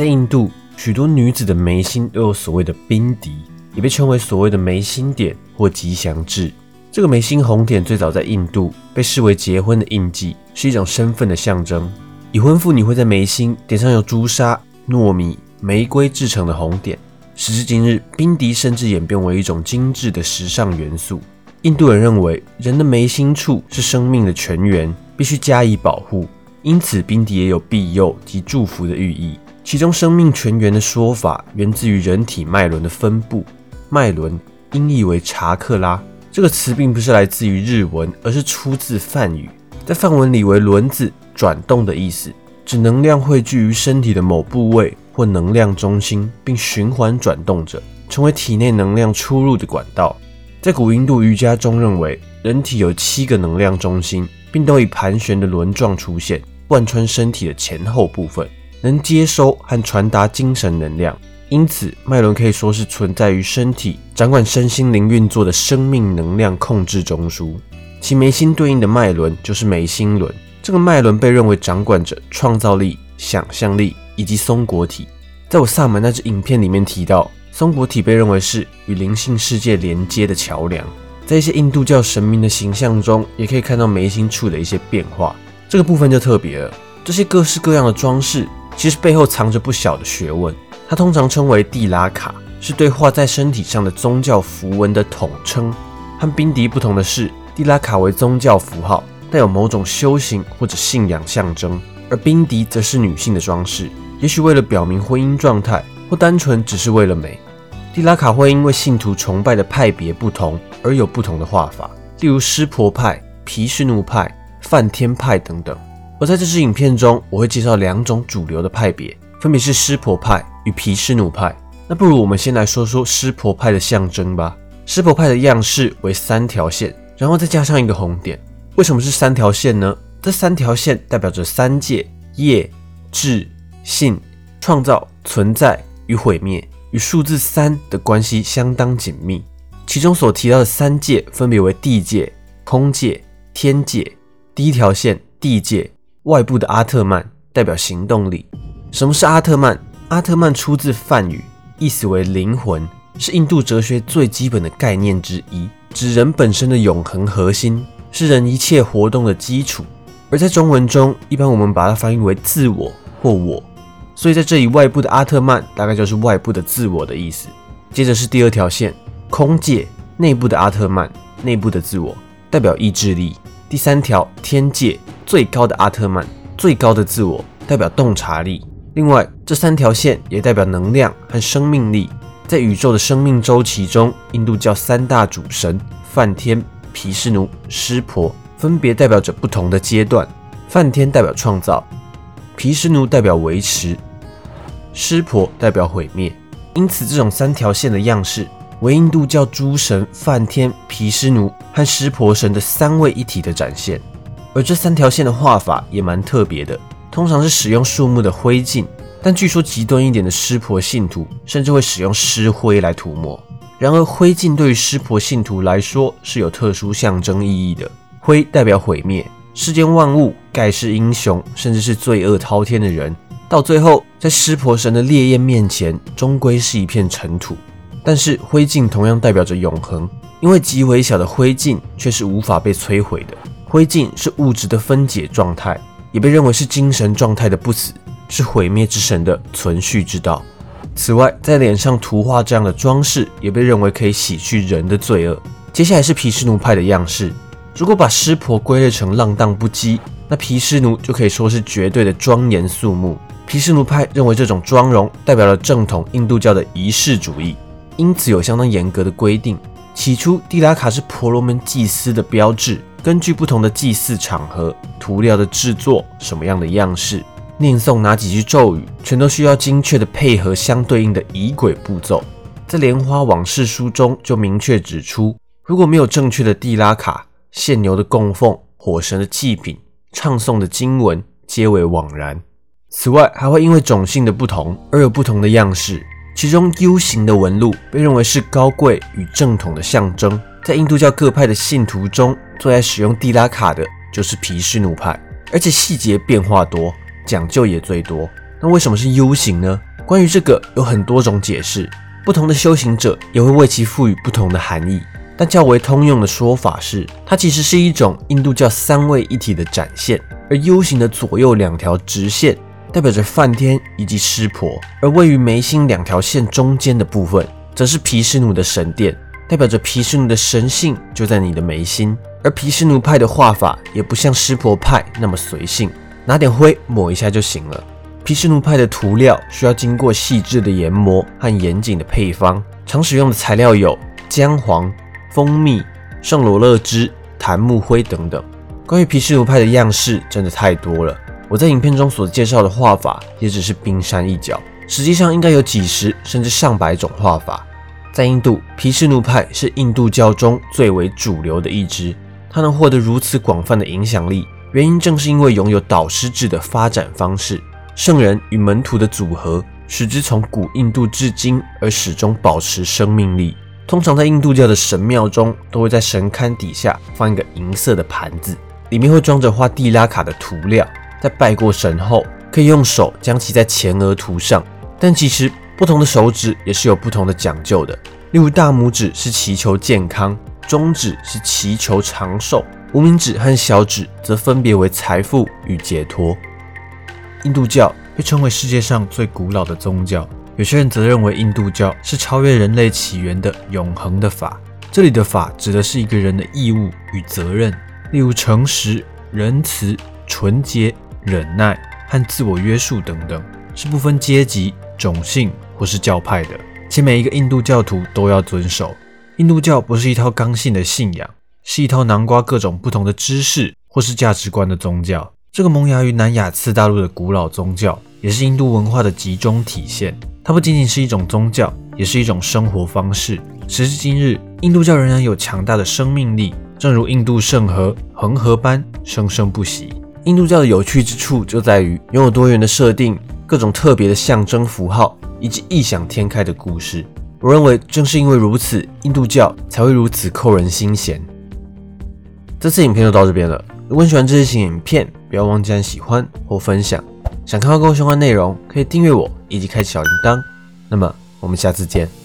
在印度，许多女子的眉心都有所谓的冰迪，也被称为所谓的眉心点或吉祥痣。这个眉心红点最早在印度被视为结婚的印记，是一种身份的象征。已婚妇女会在眉心点上由朱砂、糯米、玫瑰制成的红点。时至今日，冰迪甚至演变为一种精致的时尚元素。印度人认为，人的眉心处是生命的泉源，必须加以保护，因此冰迪也有庇佑及祝福的寓意。其中“生命泉源”的说法源自于人体脉轮的分布，脉轮音译为查克拉。这个词并不是来自于日文，而是出自梵语，在梵文里为轮子。转动的意思，指能量汇聚于身体的某部位或能量中心，并循环转动着，成为体内能量出入的管道。在古印度瑜伽中，认为人体有七个能量中心，并都以盘旋的轮状出现，贯穿身体的前后部分，能接收和传达精神能量。因此，脉轮可以说是存在于身体，掌管身心灵运作的生命能量控制中枢。其眉心对应的脉轮就是眉心轮。这个脉轮被认为掌管着创造力、想象力以及松果体。在我萨满那支影片里面提到，松果体被认为是与灵性世界连接的桥梁。在一些印度教神明的形象中，也可以看到眉心处的一些变化。这个部分就特别了。这些各式各样的装饰，其实背后藏着不小的学问。它通常称为蒂拉卡，是对画在身体上的宗教符文的统称。和宾迪不同的是，蒂拉卡为宗教符号。带有某种修行或者信仰象征，而冰迪则是女性的装饰，也许为了表明婚姻状态，或单纯只是为了美。蒂拉卡会因为信徒崇拜的派别不同而有不同的画法，例如湿婆派、毗湿奴派、梵天派等等。而在这支影片中，我会介绍两种主流的派别，分别是湿婆派与毗湿奴派。那不如我们先来说说湿婆派的象征吧。湿婆派的样式为三条线，然后再加上一个红点。为什么是三条线呢？这三条线代表着三界：业、智、信，创造、存在与毁灭，与数字三的关系相当紧密。其中所提到的三界分别为地界、空界、天界。第一条线地界，外部的阿特曼代表行动力。什么是阿特曼？阿特曼出自梵语，意思为灵魂，是印度哲学最基本的概念之一，指人本身的永恒核心。是人一切活动的基础，而在中文中，一般我们把它翻译为自我或我，所以在这里外部的阿特曼大概就是外部的自我的意思。接着是第二条线，空界内部的阿特曼，内部的自我代表意志力。第三条天界最高的阿特曼，最高的自我代表洞察力。另外，这三条线也代表能量和生命力。在宇宙的生命周期中，印度教三大主神梵天。毗湿奴、湿婆分别代表着不同的阶段。梵天代表创造，毗湿奴代表维持，湿婆代表毁灭。因此，这种三条线的样式为印度教诸神梵天、毗湿奴和湿婆神的三位一体的展现。而这三条线的画法也蛮特别的，通常是使用树木的灰烬，但据说极端一点的湿婆信徒甚至会使用尸灰来涂抹。然而，灰烬对于湿婆信徒来说是有特殊象征意义的。灰代表毁灭，世间万物，盖世英雄，甚至是罪恶滔天的人，到最后在湿婆神的烈焰面前，终归是一片尘土。但是，灰烬同样代表着永恒，因为极微小的灰烬却是无法被摧毁的。灰烬是物质的分解状态，也被认为是精神状态的不死，是毁灭之神的存续之道。此外，在脸上涂画这样的装饰，也被认为可以洗去人的罪恶。接下来是毗湿奴派的样式。如果把湿婆归类成浪荡不羁，那毗湿奴就可以说是绝对的庄严肃穆。毗湿奴派认为这种妆容代表了正统印度教的仪式主义，因此有相当严格的规定。起初，蒂拉卡是婆罗门祭司的标志，根据不同的祭祀场合、涂料的制作、什么样的样式。念诵哪几句咒语，全都需要精确的配合相对应的仪轨步骤。在《莲花往事书》中就明确指出，如果没有正确的蒂拉卡、献牛的供奉、火神的祭品、唱诵的经文，皆为枉然。此外，还会因为种姓的不同而有不同的样式。其中 U 型的纹路被认为是高贵与正统的象征。在印度教各派的信徒中，最爱使用地拉卡的就是毗湿奴派，而且细节变化多。讲究也最多，那为什么是 U 型呢？关于这个有很多种解释，不同的修行者也会为其赋予不同的含义。但较为通用的说法是，它其实是一种印度教三位一体的展现。而 U 型的左右两条直线代表着梵天以及湿婆，而位于眉心两条线中间的部分，则是毗湿奴的神殿，代表着毗湿奴的神性就在你的眉心。而毗湿奴派的画法也不像湿婆派那么随性，拿点灰抹一下就行了。毗湿奴派的涂料需要经过细致的研磨和严谨的配方，常使用的材料有姜黄。蜂蜜、圣罗勒汁、檀木灰等等。关于毗湿奴派的样式真的太多了，我在影片中所介绍的画法也只是冰山一角，实际上应该有几十甚至上百种画法。在印度，毗湿奴派是印度教中最为主流的一支，它能获得如此广泛的影响力，原因正是因为拥有导师制的发展方式，圣人与门徒的组合，使之从古印度至今而始终保持生命力。通常在印度教的神庙中，都会在神龛底下放一个银色的盘子，里面会装着画地拉卡的涂料。在拜过神后，可以用手将其在前额涂上。但其实不同的手指也是有不同的讲究的，例如大拇指是祈求健康，中指是祈求长寿，无名指和小指则分别为财富与解脱。印度教被称为世界上最古老的宗教。有些人则认为印度教是超越人类起源的永恒的法。这里的法指的是一个人的义务与责任，例如诚实、仁慈、纯洁、忍耐和自我约束等等，是不分阶级、种姓或是教派的，且每一个印度教徒都要遵守。印度教不是一套刚性的信仰，是一套囊括各种不同的知识或是价值观的宗教。这个萌芽于南亚次大陆的古老宗教，也是印度文化的集中体现。它不仅仅是一种宗教，也是一种生活方式。时至今日，印度教仍然有强大的生命力，正如印度圣河恒河般生生不息。印度教的有趣之处就在于拥有多元的设定、各种特别的象征符号以及异想天开的故事。我认为正是因为如此，印度教才会如此扣人心弦。这次影片就到这边了。如果你喜欢这类型影片，不要忘记按喜欢或分享。想看到更多相关内容，可以订阅我以及开启小铃铛。那么，我们下次见。